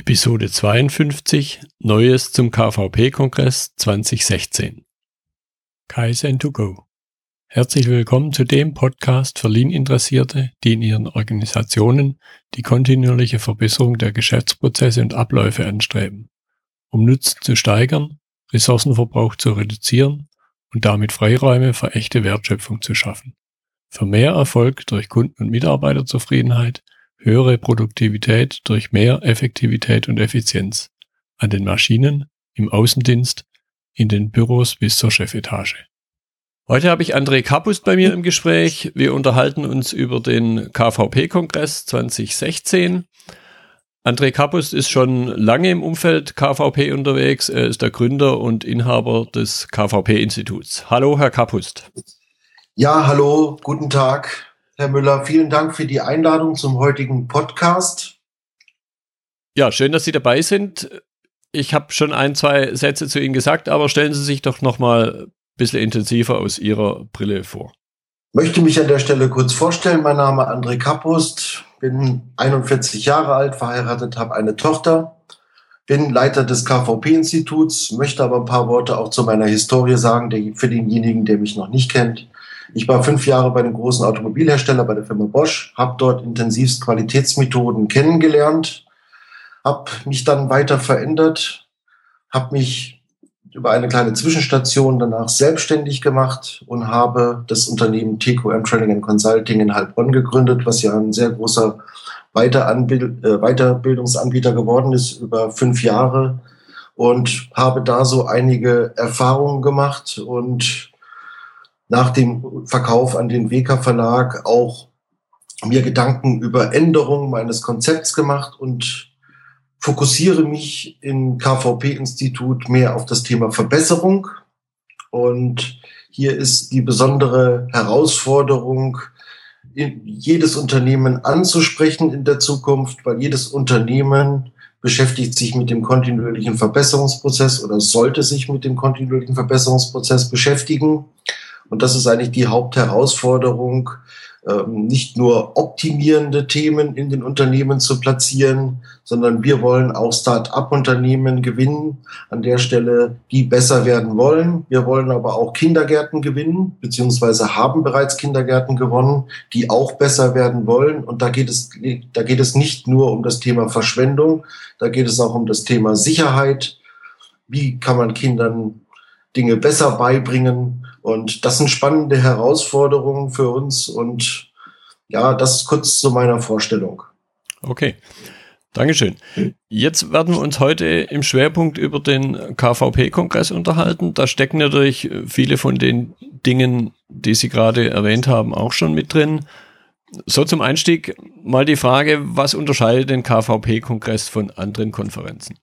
Episode 52 Neues zum KVP-Kongress 2016. Kaizen to go. Herzlich willkommen zu dem Podcast für Lean-Interessierte, die in ihren Organisationen die kontinuierliche Verbesserung der Geschäftsprozesse und Abläufe anstreben, um Nutzen zu steigern, Ressourcenverbrauch zu reduzieren und damit Freiräume für echte Wertschöpfung zu schaffen. Für mehr Erfolg durch Kunden- und Mitarbeiterzufriedenheit höhere Produktivität durch mehr Effektivität und Effizienz an den Maschinen, im Außendienst, in den Büros bis zur Chefetage. Heute habe ich André Kapust bei mir im Gespräch. Wir unterhalten uns über den KVP-Kongress 2016. André Kapust ist schon lange im Umfeld KVP unterwegs. Er ist der Gründer und Inhaber des KVP-Instituts. Hallo, Herr Kapust. Ja, hallo, guten Tag. Herr Müller, vielen Dank für die Einladung zum heutigen Podcast. Ja, schön, dass Sie dabei sind. Ich habe schon ein, zwei Sätze zu Ihnen gesagt, aber stellen Sie sich doch noch mal ein bisschen intensiver aus Ihrer Brille vor. Ich möchte mich an der Stelle kurz vorstellen. Mein Name ist André Kapust, bin 41 Jahre alt, verheiratet, habe eine Tochter, bin Leiter des KVP-Instituts, möchte aber ein paar Worte auch zu meiner Historie sagen, für denjenigen, der mich noch nicht kennt. Ich war fünf Jahre bei einem großen Automobilhersteller, bei der Firma Bosch, habe dort intensivst Qualitätsmethoden kennengelernt, habe mich dann weiter verändert, habe mich über eine kleine Zwischenstation danach selbstständig gemacht und habe das Unternehmen TQM Training and Consulting in Heilbronn gegründet, was ja ein sehr großer äh, Weiterbildungsanbieter geworden ist über fünf Jahre und habe da so einige Erfahrungen gemacht und nach dem Verkauf an den WK Verlag auch mir Gedanken über Änderungen meines Konzepts gemacht und fokussiere mich im KVP-Institut mehr auf das Thema Verbesserung. Und hier ist die besondere Herausforderung, jedes Unternehmen anzusprechen in der Zukunft, weil jedes Unternehmen beschäftigt sich mit dem kontinuierlichen Verbesserungsprozess oder sollte sich mit dem kontinuierlichen Verbesserungsprozess beschäftigen. Und das ist eigentlich die Hauptherausforderung, ähm, nicht nur optimierende Themen in den Unternehmen zu platzieren, sondern wir wollen auch Start-up-Unternehmen gewinnen, an der Stelle, die besser werden wollen. Wir wollen aber auch Kindergärten gewinnen, beziehungsweise haben bereits Kindergärten gewonnen, die auch besser werden wollen. Und da geht es, da geht es nicht nur um das Thema Verschwendung, da geht es auch um das Thema Sicherheit. Wie kann man Kindern Dinge besser beibringen? Und das sind spannende Herausforderungen für uns. Und ja, das kurz zu meiner Vorstellung. Okay. Dankeschön. Jetzt werden wir uns heute im Schwerpunkt über den KVP-Kongress unterhalten. Da stecken natürlich viele von den Dingen, die Sie gerade erwähnt haben, auch schon mit drin. So zum Einstieg mal die Frage, was unterscheidet den KVP-Kongress von anderen Konferenzen?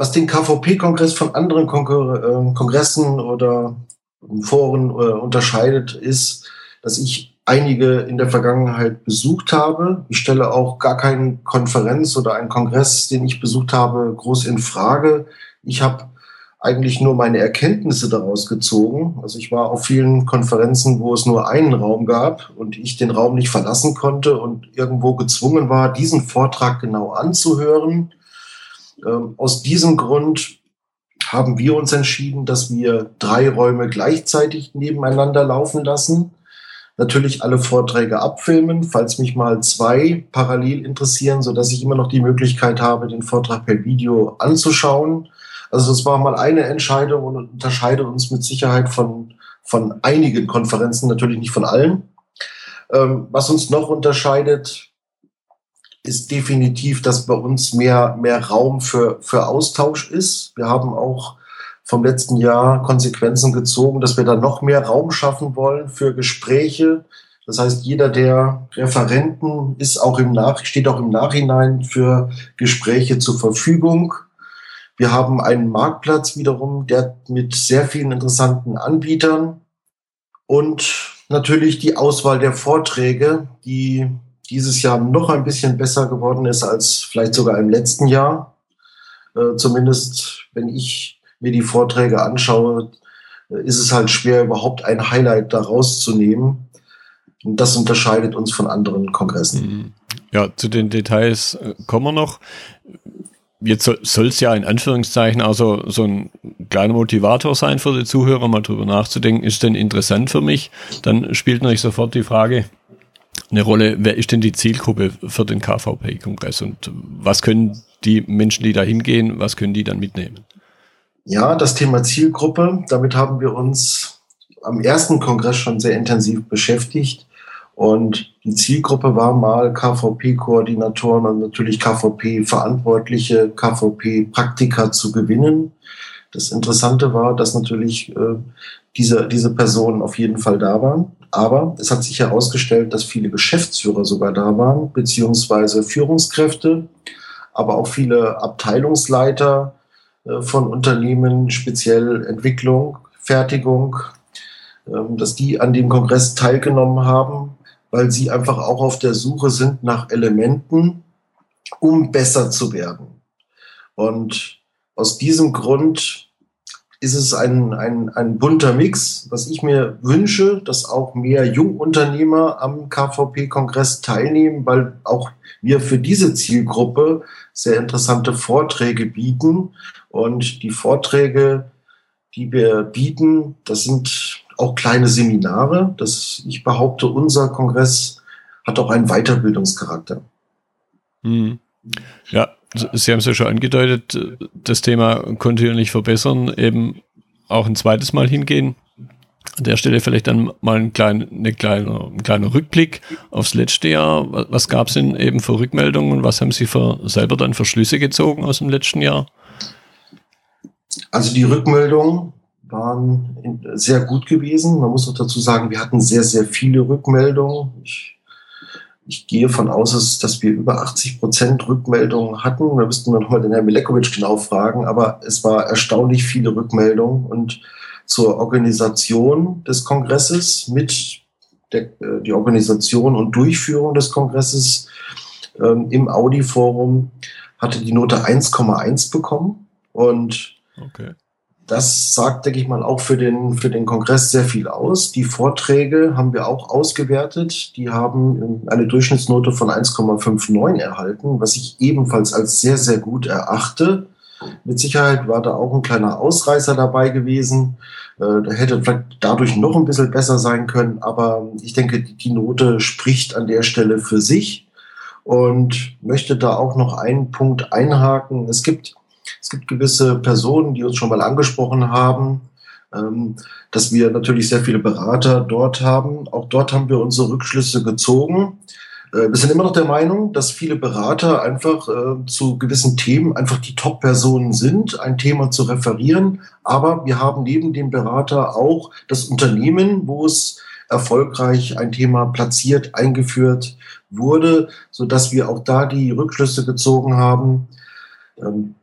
Was den KVP-Kongress von anderen Kon äh, Kongressen oder Foren äh, unterscheidet, ist, dass ich einige in der Vergangenheit besucht habe. Ich stelle auch gar keine Konferenz oder einen Kongress, den ich besucht habe, groß in Frage. Ich habe eigentlich nur meine Erkenntnisse daraus gezogen. Also ich war auf vielen Konferenzen, wo es nur einen Raum gab und ich den Raum nicht verlassen konnte und irgendwo gezwungen war, diesen Vortrag genau anzuhören. Ähm, aus diesem Grund haben wir uns entschieden, dass wir drei Räume gleichzeitig nebeneinander laufen lassen. Natürlich alle Vorträge abfilmen, falls mich mal zwei parallel interessieren, so dass ich immer noch die Möglichkeit habe, den Vortrag per Video anzuschauen. Also das war mal eine Entscheidung und unterscheidet uns mit Sicherheit von, von einigen Konferenzen, natürlich nicht von allen. Ähm, was uns noch unterscheidet, ist definitiv, dass bei uns mehr, mehr Raum für, für Austausch ist. Wir haben auch vom letzten Jahr Konsequenzen gezogen, dass wir da noch mehr Raum schaffen wollen für Gespräche. Das heißt, jeder der Referenten ist auch im Nach steht auch im Nachhinein für Gespräche zur Verfügung. Wir haben einen Marktplatz wiederum, der mit sehr vielen interessanten Anbietern und natürlich die Auswahl der Vorträge, die dieses Jahr noch ein bisschen besser geworden ist als vielleicht sogar im letzten Jahr. Äh, zumindest wenn ich mir die Vorträge anschaue, äh, ist es halt schwer, überhaupt ein Highlight daraus zu nehmen. Und das unterscheidet uns von anderen Kongressen. Mhm. Ja, zu den Details äh, kommen wir noch. jetzt soll es ja in Anführungszeichen also so ein kleiner Motivator sein für die Zuhörer, mal drüber nachzudenken, ist denn interessant für mich? Dann spielt natürlich sofort die Frage eine Rolle, wer ist denn die Zielgruppe für den KVP-Kongress und was können die Menschen, die da hingehen, was können die dann mitnehmen? Ja, das Thema Zielgruppe, damit haben wir uns am ersten Kongress schon sehr intensiv beschäftigt. Und die Zielgruppe war mal KVP-Koordinatoren und natürlich KVP-Verantwortliche, KVP-Praktiker zu gewinnen. Das Interessante war, dass natürlich äh, diese, diese Personen auf jeden Fall da waren. Aber es hat sich herausgestellt, dass viele Geschäftsführer sogar da waren, beziehungsweise Führungskräfte, aber auch viele Abteilungsleiter äh, von Unternehmen, speziell Entwicklung, Fertigung, äh, dass die an dem Kongress teilgenommen haben weil sie einfach auch auf der Suche sind nach Elementen, um besser zu werden. Und aus diesem Grund ist es ein, ein, ein bunter Mix, was ich mir wünsche, dass auch mehr Jungunternehmer am KVP-Kongress teilnehmen, weil auch wir für diese Zielgruppe sehr interessante Vorträge bieten. Und die Vorträge, die wir bieten, das sind auch kleine Seminare. Das, ich behaupte, unser Kongress hat auch einen Weiterbildungscharakter. Hm. Ja, Sie haben es ja schon angedeutet, das Thema kontinuierlich verbessern, eben auch ein zweites Mal hingehen. An der Stelle vielleicht dann mal ein, klein, eine kleine, ein kleiner Rückblick aufs letzte Jahr. Was gab es denn eben für Rückmeldungen und was haben Sie für, selber dann für Schlüsse gezogen aus dem letzten Jahr? Also die Rückmeldungen waren sehr gut gewesen. Man muss auch dazu sagen, wir hatten sehr, sehr viele Rückmeldungen. Ich, ich gehe von aus, dass wir über 80 Prozent Rückmeldungen hatten. Da müssten wir nochmal den Herrn Milekovic genau fragen, aber es war erstaunlich viele Rückmeldungen und zur Organisation des Kongresses mit der, äh, die Organisation und Durchführung des Kongresses ähm, im Audi-Forum hatte die Note 1,1 bekommen und okay. Das sagt, denke ich mal, auch für den, für den Kongress sehr viel aus. Die Vorträge haben wir auch ausgewertet. Die haben eine Durchschnittsnote von 1,59 erhalten, was ich ebenfalls als sehr, sehr gut erachte. Mit Sicherheit war da auch ein kleiner Ausreißer dabei gewesen. Äh, der hätte vielleicht dadurch noch ein bisschen besser sein können, aber ich denke, die Note spricht an der Stelle für sich und möchte da auch noch einen Punkt einhaken. Es gibt es gibt gewisse Personen, die uns schon mal angesprochen haben, ähm, dass wir natürlich sehr viele Berater dort haben. Auch dort haben wir unsere Rückschlüsse gezogen. Äh, wir sind immer noch der Meinung, dass viele Berater einfach äh, zu gewissen Themen einfach die Top-Personen sind, ein Thema zu referieren. Aber wir haben neben dem Berater auch das Unternehmen, wo es erfolgreich ein Thema platziert, eingeführt wurde, so dass wir auch da die Rückschlüsse gezogen haben. Ähm,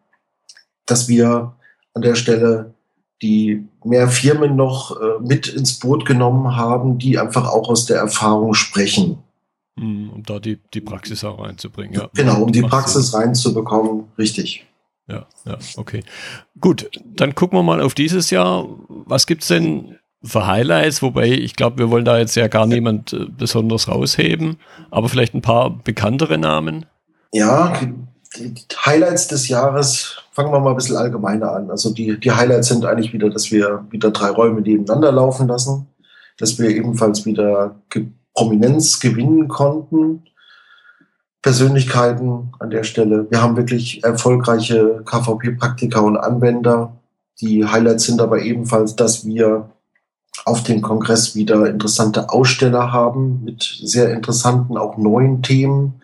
dass wir an der Stelle die mehr Firmen noch äh, mit ins Boot genommen haben, die einfach auch aus der Erfahrung sprechen. Hm, um da die, die Praxis auch reinzubringen. Ja. Genau, um die Praxis reinzubekommen, richtig. Ja, ja, okay. Gut, dann gucken wir mal auf dieses Jahr. Was gibt's denn für Highlights? Wobei ich glaube, wir wollen da jetzt ja gar niemand äh, besonders rausheben, aber vielleicht ein paar bekanntere Namen. Ja, die Highlights des Jahres, fangen wir mal ein bisschen allgemeiner an. Also die, die Highlights sind eigentlich wieder, dass wir wieder drei Räume nebeneinander laufen lassen, dass wir ebenfalls wieder Prominenz gewinnen konnten. Persönlichkeiten an der Stelle. Wir haben wirklich erfolgreiche KVP-Praktiker und Anwender. Die Highlights sind aber ebenfalls, dass wir auf dem Kongress wieder interessante Aussteller haben mit sehr interessanten, auch neuen Themen.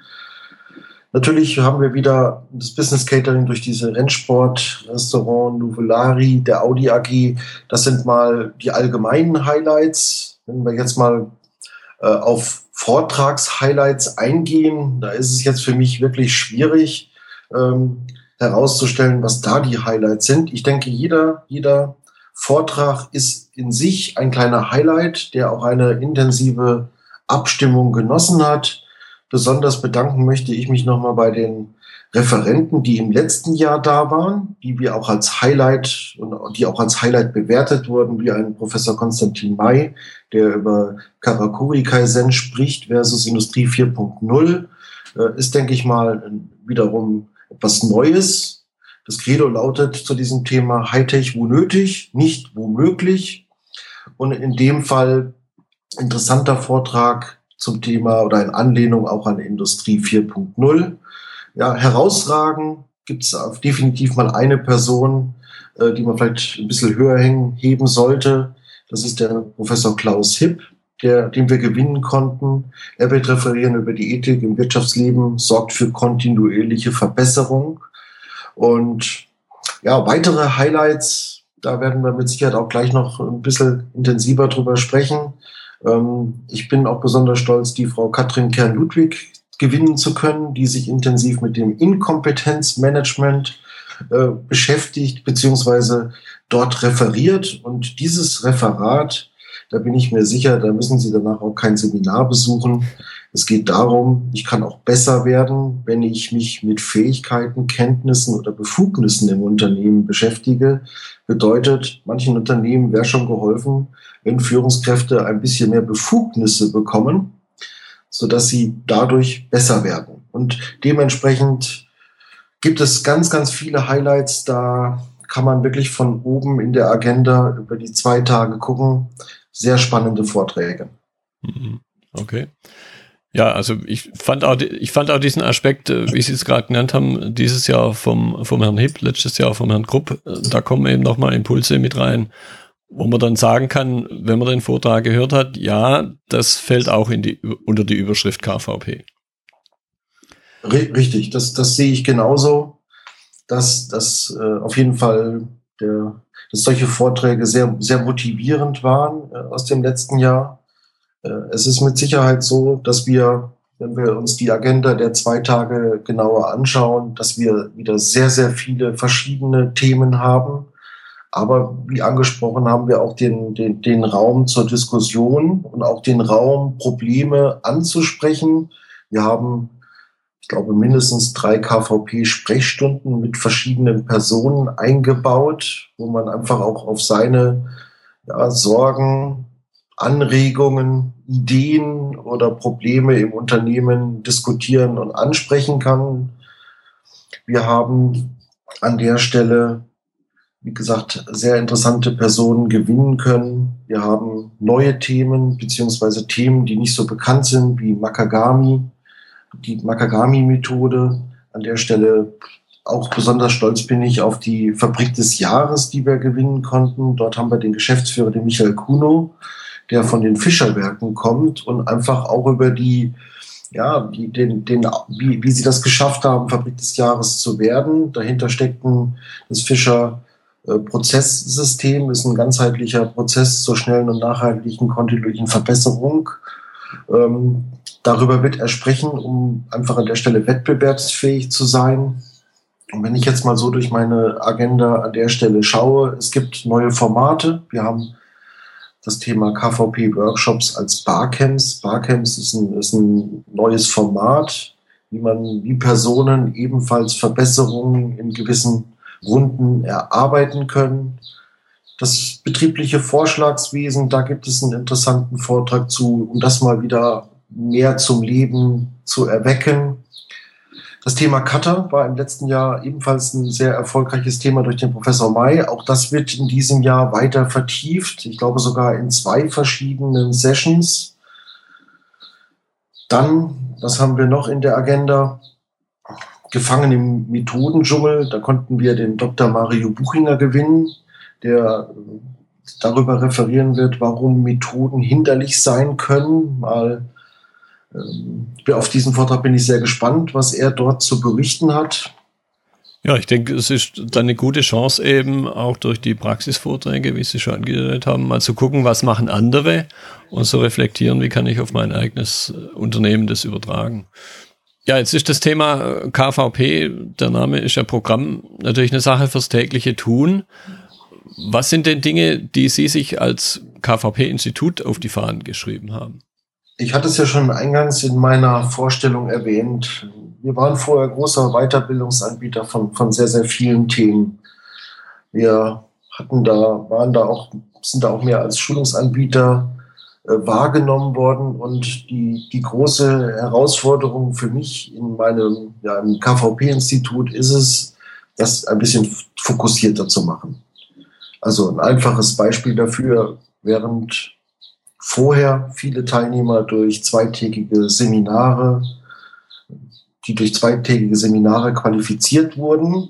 Natürlich haben wir wieder das Business Catering durch diese Rennsport, Restaurant Nuvolari, der Audi AG. Das sind mal die allgemeinen Highlights. Wenn wir jetzt mal äh, auf Vortragshighlights eingehen, da ist es jetzt für mich wirklich schwierig ähm, herauszustellen, was da die Highlights sind. Ich denke, jeder, jeder Vortrag ist in sich ein kleiner Highlight, der auch eine intensive Abstimmung genossen hat. Besonders bedanken möchte ich mich nochmal bei den Referenten, die im letzten Jahr da waren, die wir auch als Highlight und die auch als Highlight bewertet wurden, wie ein Professor Konstantin May, der über Karakuri Kaizen spricht versus Industrie 4.0, äh, ist, denke ich mal, wiederum etwas Neues Das Credo lautet zu diesem Thema Hightech wo nötig, nicht wo möglich. Und in dem Fall interessanter Vortrag zum Thema oder in Anlehnung auch an Industrie 4.0. Ja, herausragen gibt es definitiv mal eine Person, äh, die man vielleicht ein bisschen höher hängen, heben sollte. Das ist der Professor Klaus Hipp, der, den wir gewinnen konnten. Er wird referieren über die Ethik im Wirtschaftsleben, sorgt für kontinuierliche Verbesserung. Und ja, weitere Highlights, da werden wir mit Sicherheit auch gleich noch ein bisschen intensiver drüber sprechen. Ähm, ich bin auch besonders stolz, die Frau Katrin Kern-Ludwig gewinnen zu können, die sich intensiv mit dem Inkompetenzmanagement äh, beschäftigt, beziehungsweise dort referiert. Und dieses Referat, da bin ich mir sicher, da müssen Sie danach auch kein Seminar besuchen. Es geht darum, ich kann auch besser werden, wenn ich mich mit Fähigkeiten, Kenntnissen oder Befugnissen im Unternehmen beschäftige. Bedeutet, manchen Unternehmen wäre schon geholfen, wenn Führungskräfte ein bisschen mehr Befugnisse bekommen, sodass sie dadurch besser werden. Und dementsprechend gibt es ganz, ganz viele Highlights. Da kann man wirklich von oben in der Agenda über die zwei Tage gucken. Sehr spannende Vorträge. Mhm. Okay. Ja, also ich fand auch, ich fand auch diesen Aspekt, äh, wie Sie es gerade genannt haben, dieses Jahr vom, vom Herrn Hipp, letztes Jahr vom Herrn Krupp, äh, da kommen eben nochmal Impulse mit rein, wo man dann sagen kann, wenn man den Vortrag gehört hat, ja, das fällt auch in die, unter die Überschrift KVP. Richtig, das, das sehe ich genauso, dass, dass äh, auf jeden Fall der, dass solche Vorträge sehr, sehr motivierend waren äh, aus dem letzten Jahr es ist mit Sicherheit so, dass wir, wenn wir uns die Agenda der zwei Tage genauer anschauen, dass wir wieder sehr, sehr viele verschiedene Themen haben. Aber wie angesprochen haben wir auch den, den, den Raum zur Diskussion und auch den Raum, Probleme anzusprechen. Wir haben, ich glaube, mindestens drei KVP-Sprechstunden mit verschiedenen Personen eingebaut, wo man einfach auch auf seine ja, Sorgen, Anregungen, Ideen oder Probleme im Unternehmen diskutieren und ansprechen kann. Wir haben an der Stelle, wie gesagt, sehr interessante Personen gewinnen können. Wir haben neue Themen beziehungsweise Themen, die nicht so bekannt sind wie Makagami, die Makagami-Methode. An der Stelle auch besonders stolz bin ich auf die Fabrik des Jahres, die wir gewinnen konnten. Dort haben wir den Geschäftsführer, den Michael Kuno, der von den Fischerwerken kommt und einfach auch über die, ja, die, den, den, wie, wie sie das geschafft haben, Fabrik des Jahres zu werden. Dahinter steckt ein, das Fischer äh, ist ein ganzheitlicher Prozess zur schnellen und nachhaltigen kontinuierlichen Verbesserung. Ähm, darüber wird er sprechen, um einfach an der Stelle wettbewerbsfähig zu sein. Und wenn ich jetzt mal so durch meine Agenda an der Stelle schaue, es gibt neue Formate. Wir haben das Thema KVP-Workshops als Barcamps. Barcamps ist ein, ist ein neues Format, wie man, wie Personen ebenfalls Verbesserungen in gewissen Runden erarbeiten können. Das betriebliche Vorschlagswesen, da gibt es einen interessanten Vortrag zu, um das mal wieder mehr zum Leben zu erwecken. Das Thema Cutter war im letzten Jahr ebenfalls ein sehr erfolgreiches Thema durch den Professor May. Auch das wird in diesem Jahr weiter vertieft. Ich glaube sogar in zwei verschiedenen Sessions. Dann, was haben wir noch in der Agenda? Gefangen im Methodendschungel. Da konnten wir den Dr. Mario Buchinger gewinnen, der darüber referieren wird, warum Methoden hinderlich sein können. Mal auf diesen Vortrag bin ich sehr gespannt, was er dort zu berichten hat. Ja, ich denke, es ist dann eine gute Chance eben auch durch die Praxisvorträge, wie Sie schon angedeutet haben, mal zu gucken, was machen andere und zu reflektieren, wie kann ich auf mein eigenes Unternehmen das übertragen. Ja, jetzt ist das Thema KVP, der Name ist ja Programm, natürlich eine Sache fürs tägliche Tun. Was sind denn Dinge, die Sie sich als KVP-Institut auf die Fahnen geschrieben haben? Ich hatte es ja schon eingangs in meiner Vorstellung erwähnt. Wir waren vorher großer Weiterbildungsanbieter von, von sehr, sehr vielen Themen. Wir hatten da, waren da auch, sind da auch mehr als Schulungsanbieter äh, wahrgenommen worden und die, die große Herausforderung für mich in meinem, ja, KVP-Institut ist es, das ein bisschen fokussierter zu machen. Also ein einfaches Beispiel dafür, während vorher viele Teilnehmer durch zweitägige Seminare, die durch zweitägige Seminare qualifiziert wurden,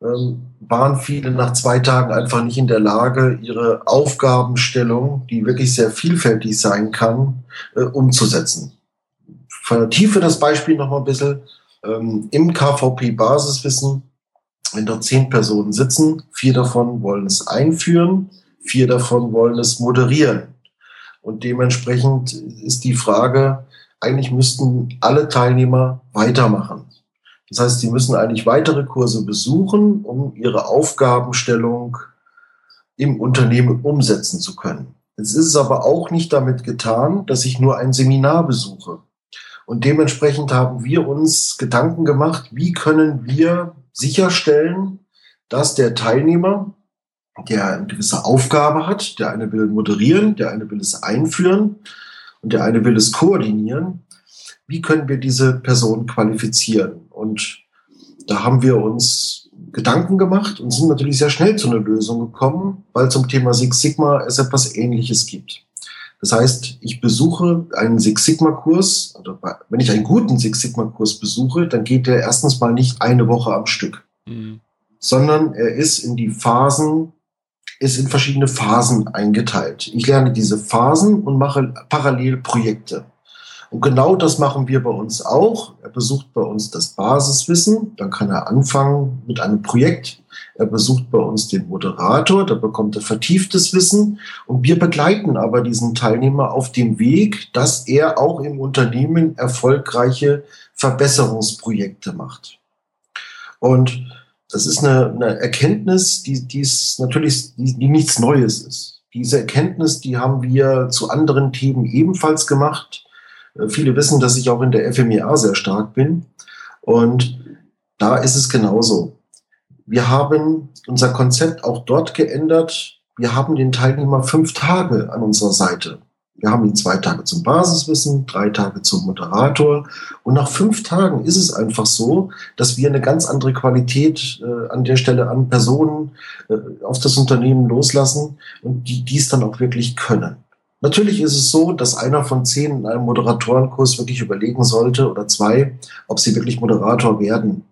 ähm, waren viele nach zwei Tagen einfach nicht in der Lage, ihre Aufgabenstellung, die wirklich sehr vielfältig sein kann, äh, umzusetzen. Vertiefe das Beispiel noch mal ein bisschen. Ähm, Im KVP-Basiswissen, wenn dort zehn Personen sitzen, vier davon wollen es einführen, vier davon wollen es moderieren. Und dementsprechend ist die Frage, eigentlich müssten alle Teilnehmer weitermachen. Das heißt, sie müssen eigentlich weitere Kurse besuchen, um ihre Aufgabenstellung im Unternehmen umsetzen zu können. Es ist aber auch nicht damit getan, dass ich nur ein Seminar besuche. Und dementsprechend haben wir uns Gedanken gemacht, wie können wir sicherstellen, dass der Teilnehmer, der eine gewisse Aufgabe hat, der eine will moderieren, der eine will es einführen und der eine will es koordinieren, wie können wir diese Person qualifizieren? Und da haben wir uns Gedanken gemacht und sind natürlich sehr schnell zu einer Lösung gekommen, weil zum Thema Six Sigma es etwas Ähnliches gibt. Das heißt, ich besuche einen Six Sigma Kurs, oder wenn ich einen guten Six Sigma Kurs besuche, dann geht der erstens mal nicht eine Woche am Stück, mhm. sondern er ist in die Phasen, ist in verschiedene Phasen eingeteilt. Ich lerne diese Phasen und mache parallel Projekte. Und genau das machen wir bei uns auch. Er besucht bei uns das Basiswissen, dann kann er anfangen mit einem Projekt. Er besucht bei uns den Moderator, da bekommt er vertieftes Wissen und wir begleiten aber diesen Teilnehmer auf dem Weg, dass er auch im Unternehmen erfolgreiche Verbesserungsprojekte macht. Und das ist eine, eine Erkenntnis, die, die ist natürlich, die, die nichts Neues ist. Diese Erkenntnis, die haben wir zu anderen Themen ebenfalls gemacht. Äh, viele wissen, dass ich auch in der FMEA sehr stark bin. Und da ist es genauso. Wir haben unser Konzept auch dort geändert. Wir haben den Teilnehmer fünf Tage an unserer Seite. Wir haben ihn zwei Tage zum Basiswissen, drei Tage zum Moderator. Und nach fünf Tagen ist es einfach so, dass wir eine ganz andere Qualität äh, an der Stelle an Personen äh, auf das Unternehmen loslassen und die dies dann auch wirklich können. Natürlich ist es so, dass einer von zehn in einem Moderatorenkurs wirklich überlegen sollte oder zwei, ob sie wirklich Moderator werden.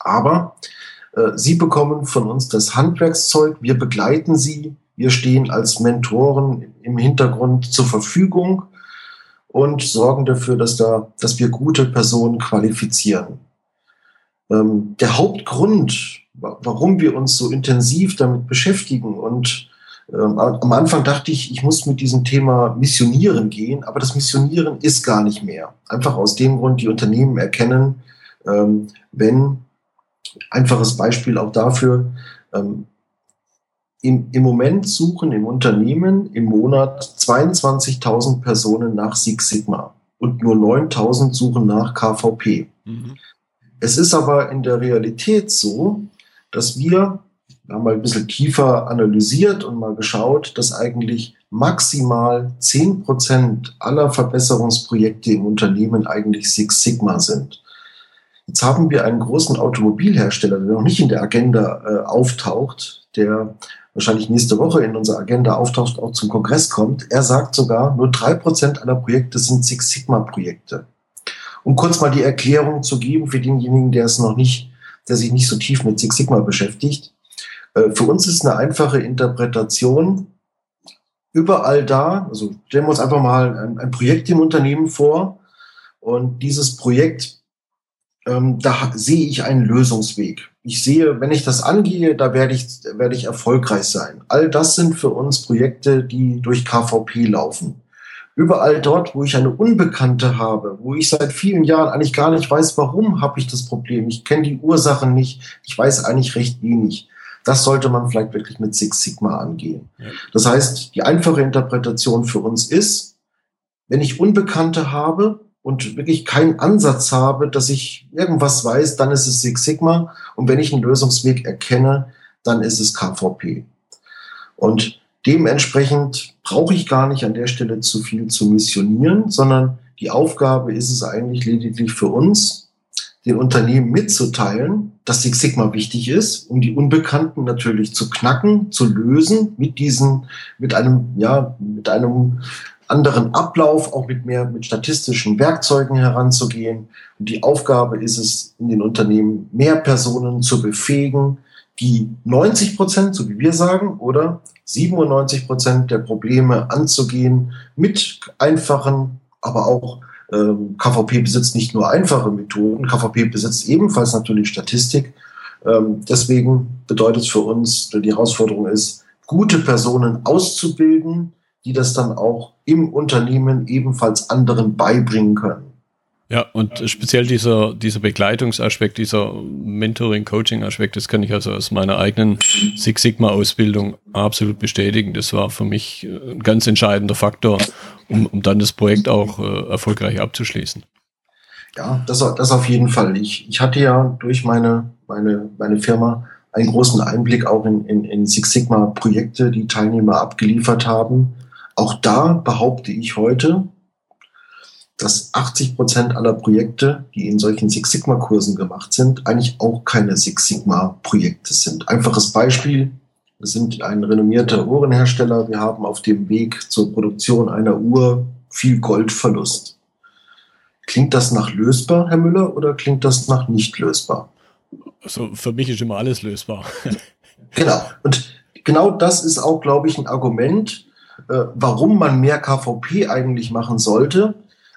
Aber äh, sie bekommen von uns das Handwerkszeug, wir begleiten sie, wir stehen als Mentoren im Hintergrund zur Verfügung und sorgen dafür, dass, da, dass wir gute Personen qualifizieren. Ähm, der Hauptgrund, warum wir uns so intensiv damit beschäftigen und ähm, am Anfang dachte ich, ich muss mit diesem Thema Missionieren gehen, aber das Missionieren ist gar nicht mehr. Einfach aus dem Grund, die Unternehmen erkennen, ähm, wenn, einfaches Beispiel auch dafür, ähm, im, im Moment suchen im Unternehmen im Monat 22.000 Personen nach Six Sigma und nur 9.000 suchen nach KVP. Mhm. Es ist aber in der Realität so, dass wir wir haben mal ein bisschen tiefer analysiert und mal geschaut, dass eigentlich maximal zehn Prozent aller Verbesserungsprojekte im Unternehmen eigentlich Six Sigma sind. Jetzt haben wir einen großen Automobilhersteller, der noch nicht in der Agenda äh, auftaucht, der wahrscheinlich nächste Woche in unserer Agenda auftaucht, auch zum Kongress kommt. Er sagt sogar, nur drei Prozent aller Projekte sind Six Sigma Projekte. Um kurz mal die Erklärung zu geben für denjenigen, der es noch nicht, der sich nicht so tief mit Six Sigma beschäftigt. Äh, für uns ist eine einfache Interpretation überall da. Also stellen wir uns einfach mal ein, Projekt im Unternehmen vor und dieses Projekt, ähm, da sehe ich einen Lösungsweg. Ich sehe, wenn ich das angehe, da werde ich, werde ich erfolgreich sein. All das sind für uns Projekte, die durch KVP laufen. Überall dort, wo ich eine Unbekannte habe, wo ich seit vielen Jahren eigentlich gar nicht weiß, warum habe ich das Problem. Ich kenne die Ursachen nicht. Ich weiß eigentlich recht wenig. Das sollte man vielleicht wirklich mit Six Sigma angehen. Das heißt, die einfache Interpretation für uns ist, wenn ich Unbekannte habe und wirklich keinen Ansatz habe, dass ich irgendwas weiß, dann ist es Six Sigma. Und wenn ich einen Lösungsweg erkenne, dann ist es KVP. Und dementsprechend brauche ich gar nicht an der Stelle zu viel zu missionieren, sondern die Aufgabe ist es eigentlich lediglich für uns, den Unternehmen mitzuteilen, dass Six Sigma wichtig ist, um die Unbekannten natürlich zu knacken, zu lösen, mit diesen, mit einem, ja, mit einem anderen Ablauf, auch mit mehr, mit statistischen Werkzeugen heranzugehen. Und die Aufgabe ist es, in den Unternehmen mehr Personen zu befähigen, die 90 Prozent, so wie wir sagen, oder 97 Prozent der Probleme anzugehen mit einfachen, aber auch ähm, KVP besitzt nicht nur einfache Methoden, KVP besitzt ebenfalls natürlich Statistik. Ähm, deswegen bedeutet es für uns, die Herausforderung ist, gute Personen auszubilden, die das dann auch im Unternehmen ebenfalls anderen beibringen können. Ja, und speziell dieser, dieser Begleitungsaspekt, dieser Mentoring-Coaching-Aspekt, das kann ich also aus meiner eigenen Six Sigma-Ausbildung absolut bestätigen. Das war für mich ein ganz entscheidender Faktor, um, um dann das Projekt auch äh, erfolgreich abzuschließen. Ja, das, das auf jeden Fall. Ich, ich hatte ja durch meine, meine, meine Firma einen großen Einblick auch in, in, in Six Sigma-Projekte, die Teilnehmer abgeliefert haben. Auch da behaupte ich heute, dass 80 Prozent aller Projekte, die in solchen Six Sigma Kursen gemacht sind, eigentlich auch keine Six Sigma Projekte sind. Einfaches Beispiel. Wir sind ein renommierter Uhrenhersteller. Wir haben auf dem Weg zur Produktion einer Uhr viel Goldverlust. Klingt das nach lösbar, Herr Müller, oder klingt das nach nicht lösbar? Also für mich ist immer alles lösbar. genau. Und genau das ist auch, glaube ich, ein Argument, äh, warum man mehr KVP eigentlich machen sollte,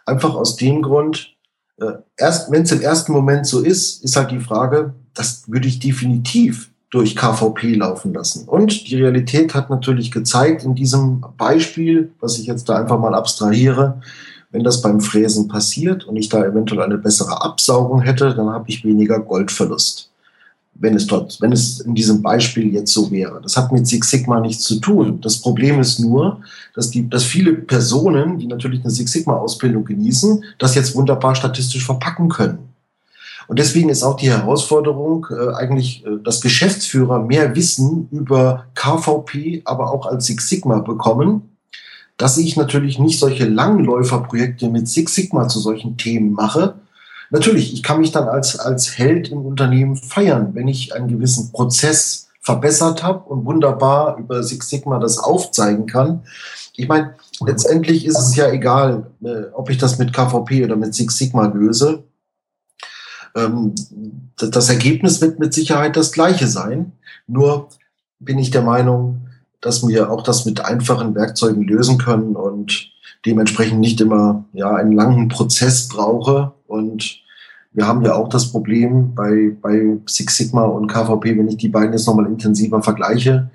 Einfach aus dem Grund, äh, erst wenn es im ersten Moment so ist, ist halt die Frage, das würde ich definitiv durch KVP laufen lassen. Und die Realität hat natürlich gezeigt in diesem Beispiel, was ich jetzt da einfach mal abstrahiere, wenn das beim Fräsen passiert und ich da eventuell eine bessere Absaugung hätte, dann habe ich weniger Goldverlust wenn es dort, wenn es in diesem Beispiel jetzt so wäre. Das hat mit Six Sigma nichts zu tun. Das Problem ist nur, dass die, dass viele Personen, die natürlich eine Six Sigma Ausbildung genießen, das jetzt wunderbar statistisch verpacken können. Und deswegen ist auch die Herausforderung, äh, eigentlich, äh, dass Geschäftsführer mehr Wissen über KVP, aber auch als Six Sigma bekommen, dass ich natürlich nicht solche Langläuferprojekte mit Six Sigma zu solchen Themen mache, Natürlich, ich kann mich dann als, als Held im Unternehmen feiern, wenn ich einen gewissen Prozess verbessert habe und wunderbar über Six Sigma das aufzeigen kann. Ich meine, letztendlich ist es ja egal, äh, ob ich das mit KVP oder mit Six Sigma löse. Ähm, das Ergebnis wird mit Sicherheit das gleiche sein. Nur bin ich der Meinung, dass wir auch das mit einfachen Werkzeugen lösen können und dementsprechend nicht immer ja einen langen Prozess brauche. Und wir haben ja auch das Problem bei, bei Six Sigma und KVP, wenn ich die beiden jetzt nochmal intensiver vergleiche.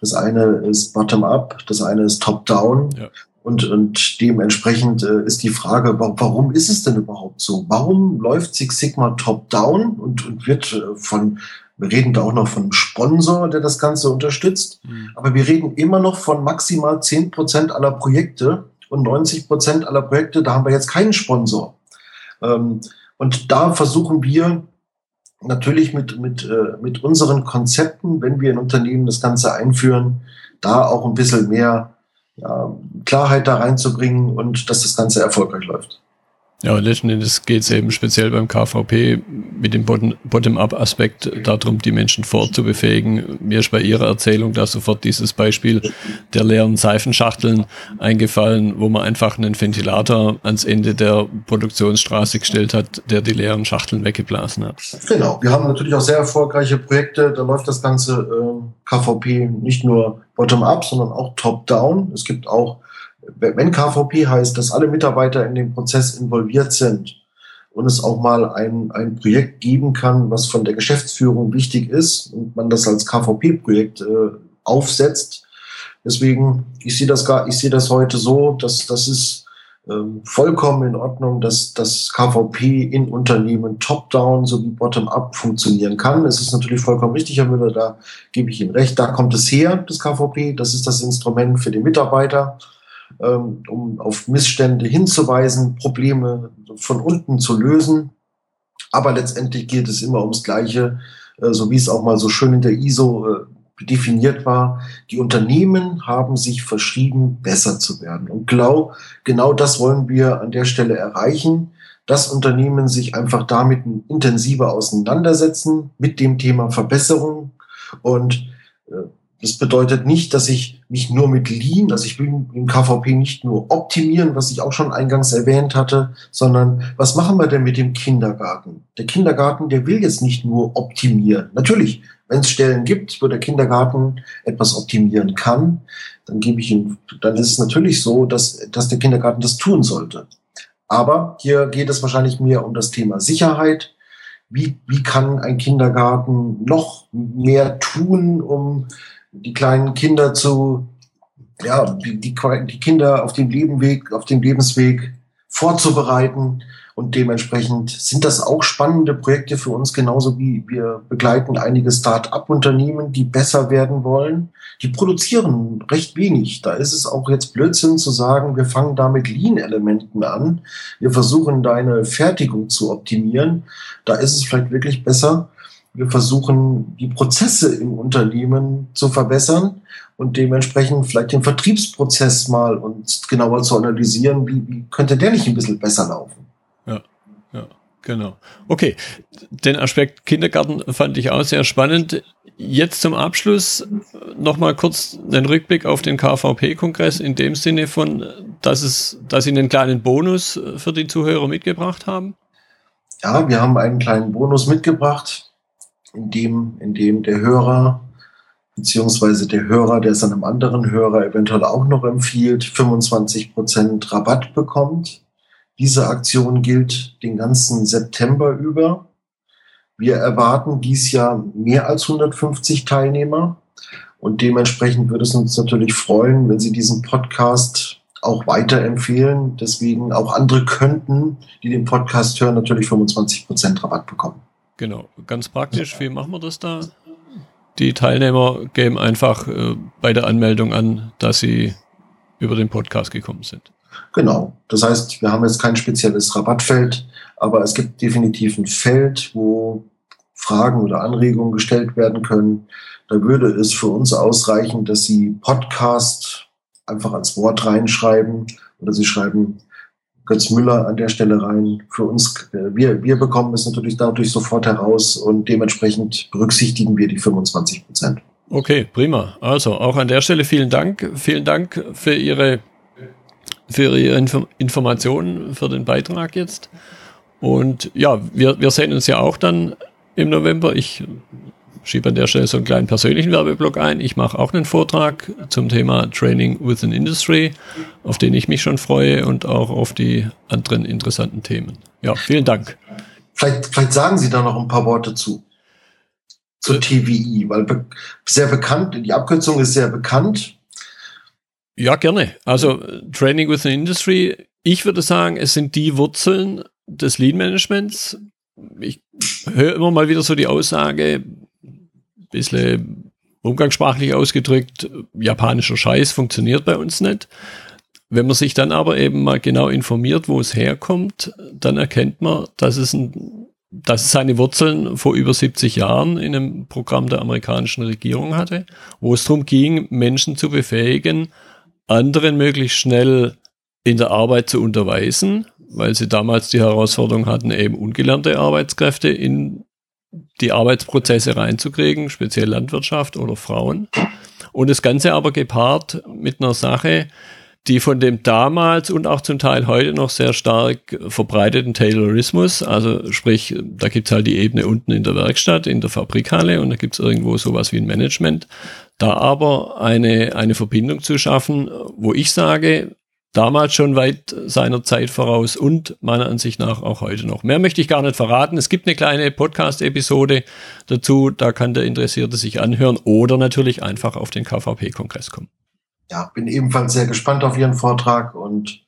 Das eine ist Bottom-up, das eine ist Top-down. Ja. Und, und dementsprechend äh, ist die Frage, warum ist es denn überhaupt so? Warum läuft Six Sigma top-down und, und wird äh, von, wir reden da auch noch von einem Sponsor, der das Ganze unterstützt, mhm. aber wir reden immer noch von maximal zehn Prozent aller Projekte, und 90 Prozent aller Projekte, da haben wir jetzt keinen Sponsor. Ähm, und da versuchen wir natürlich mit, mit, äh, mit unseren Konzepten, wenn wir in Unternehmen das Ganze einführen, da auch ein bisschen mehr ja, Klarheit da reinzubringen und dass das Ganze erfolgreich läuft. Ja, letzten Endes geht es eben speziell beim KVP mit dem Bottom-up-Aspekt darum, die Menschen fortzubefähigen. Mir ist bei Ihrer Erzählung da sofort dieses Beispiel der leeren Seifenschachteln eingefallen, wo man einfach einen Ventilator ans Ende der Produktionsstraße gestellt hat, der die leeren Schachteln weggeblasen hat. Genau, wir haben natürlich auch sehr erfolgreiche Projekte. Da läuft das ganze äh, KVP nicht nur Bottom-up, sondern auch Top-down. Es gibt auch wenn KVP heißt, dass alle Mitarbeiter in dem Prozess involviert sind und es auch mal ein, ein Projekt geben kann, was von der Geschäftsführung wichtig ist und man das als KVP-Projekt äh, aufsetzt. Deswegen, ich sehe das gar, ich sehe das heute so, dass das ist äh, vollkommen in Ordnung, dass das KVP in Unternehmen top-down sowie bottom-up funktionieren kann. Es ist natürlich vollkommen richtig, Herr Müller, da gebe ich Ihnen recht. Da kommt es her, das KVP. Das ist das Instrument für den Mitarbeiter ähm, um auf Missstände hinzuweisen, Probleme von unten zu lösen. Aber letztendlich geht es immer ums Gleiche, äh, so wie es auch mal so schön in der ISO äh, definiert war. Die Unternehmen haben sich verschrieben, besser zu werden. Und genau, genau das wollen wir an der Stelle erreichen, dass Unternehmen sich einfach damit intensiver auseinandersetzen mit dem Thema Verbesserung und äh, das bedeutet nicht, dass ich mich nur mit Lean, also ich will im KVP nicht nur optimieren, was ich auch schon eingangs erwähnt hatte, sondern was machen wir denn mit dem Kindergarten? Der Kindergarten, der will jetzt nicht nur optimieren. Natürlich, wenn es Stellen gibt, wo der Kindergarten etwas optimieren kann, dann gebe ich ihm, dann ist es natürlich so, dass, dass der Kindergarten das tun sollte. Aber hier geht es wahrscheinlich mehr um das Thema Sicherheit. Wie, wie kann ein Kindergarten noch mehr tun, um die kleinen Kinder zu, ja, die, die, die Kinder auf dem Lebenweg, auf dem Lebensweg vorzubereiten. Und dementsprechend sind das auch spannende Projekte für uns, genauso wie wir begleiten einige Start-up-Unternehmen, die besser werden wollen. Die produzieren recht wenig. Da ist es auch jetzt Blödsinn zu sagen, wir fangen da mit Lean-Elementen an. Wir versuchen deine Fertigung zu optimieren. Da ist es vielleicht wirklich besser, wir versuchen, die Prozesse im Unternehmen zu verbessern und dementsprechend vielleicht den Vertriebsprozess mal uns genauer zu analysieren, wie, wie könnte der nicht ein bisschen besser laufen. Ja, ja, genau. Okay, den Aspekt Kindergarten fand ich auch sehr spannend. Jetzt zum Abschluss nochmal kurz den Rückblick auf den KVP-Kongress in dem Sinne von, dass es, dass Sie einen kleinen Bonus für die Zuhörer mitgebracht haben. Ja, wir haben einen kleinen Bonus mitgebracht in dem, in dem der Hörer beziehungsweise der Hörer, der es einem anderen Hörer eventuell auch noch empfiehlt, 25% Rabatt bekommt. Diese Aktion gilt den ganzen September über. Wir erwarten dies Jahr mehr als 150 Teilnehmer und dementsprechend würde es uns natürlich freuen, wenn Sie diesen Podcast auch weiterempfehlen. Deswegen auch andere könnten, die den Podcast hören, natürlich 25% Rabatt bekommen. Genau, ganz praktisch. Wie machen wir das da? Die Teilnehmer geben einfach äh, bei der Anmeldung an, dass sie über den Podcast gekommen sind. Genau. Das heißt, wir haben jetzt kein spezielles Rabattfeld, aber es gibt definitiv ein Feld, wo Fragen oder Anregungen gestellt werden können. Da würde es für uns ausreichen, dass Sie Podcast einfach als Wort reinschreiben oder Sie schreiben Götz Müller an der Stelle rein. Für uns, äh, wir, wir bekommen es natürlich dadurch sofort heraus und dementsprechend berücksichtigen wir die 25 Prozent. Okay, prima. Also auch an der Stelle vielen Dank. Vielen Dank für Ihre, für Ihre Info Informationen, für den Beitrag jetzt. Und ja, wir, wir sehen uns ja auch dann im November. Ich schiebe an der Stelle so einen kleinen persönlichen Werbeblock ein. Ich mache auch einen Vortrag zum Thema Training within Industry, auf den ich mich schon freue und auch auf die anderen interessanten Themen. Ja, vielen Dank. Vielleicht, vielleicht sagen Sie da noch ein paar Worte zu. Zur äh. TWI, weil be sehr bekannt, die Abkürzung ist sehr bekannt. Ja, gerne. Also Training within Industry, ich würde sagen, es sind die Wurzeln des Lean Managements. Ich höre immer mal wieder so die Aussage, bisschen umgangssprachlich ausgedrückt, japanischer Scheiß funktioniert bei uns nicht. Wenn man sich dann aber eben mal genau informiert, wo es herkommt, dann erkennt man, dass es, ein, dass es seine Wurzeln vor über 70 Jahren in einem Programm der amerikanischen Regierung hatte, wo es darum ging, Menschen zu befähigen, anderen möglichst schnell in der Arbeit zu unterweisen, weil sie damals die Herausforderung hatten, eben ungelernte Arbeitskräfte in die Arbeitsprozesse reinzukriegen, speziell Landwirtschaft oder Frauen. Und das Ganze aber gepaart mit einer Sache, die von dem damals und auch zum Teil heute noch sehr stark verbreiteten Taylorismus, also sprich, da gibt's halt die Ebene unten in der Werkstatt, in der Fabrikhalle und da gibt's irgendwo sowas wie ein Management. Da aber eine, eine Verbindung zu schaffen, wo ich sage, damals schon weit seiner Zeit voraus und meiner Ansicht nach auch heute noch. Mehr möchte ich gar nicht verraten. Es gibt eine kleine Podcast-Episode dazu, da kann der Interessierte sich anhören oder natürlich einfach auf den KVP-Kongress kommen. Ja, bin ebenfalls sehr gespannt auf Ihren Vortrag und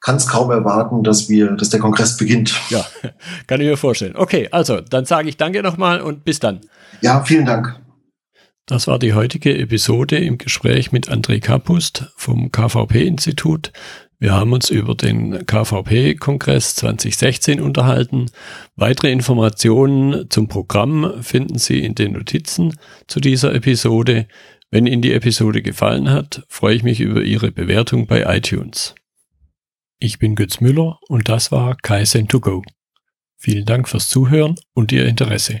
kann es kaum erwarten, dass wir, dass der Kongress beginnt. Ja, kann ich mir vorstellen. Okay, also dann sage ich danke nochmal und bis dann. Ja, vielen Dank. Das war die heutige Episode im Gespräch mit André Kapust vom KVP-Institut. Wir haben uns über den KVP-Kongress 2016 unterhalten. Weitere Informationen zum Programm finden Sie in den Notizen zu dieser Episode. Wenn Ihnen die Episode gefallen hat, freue ich mich über Ihre Bewertung bei iTunes. Ich bin Götz Müller und das war Kaizen2Go. Vielen Dank fürs Zuhören und Ihr Interesse.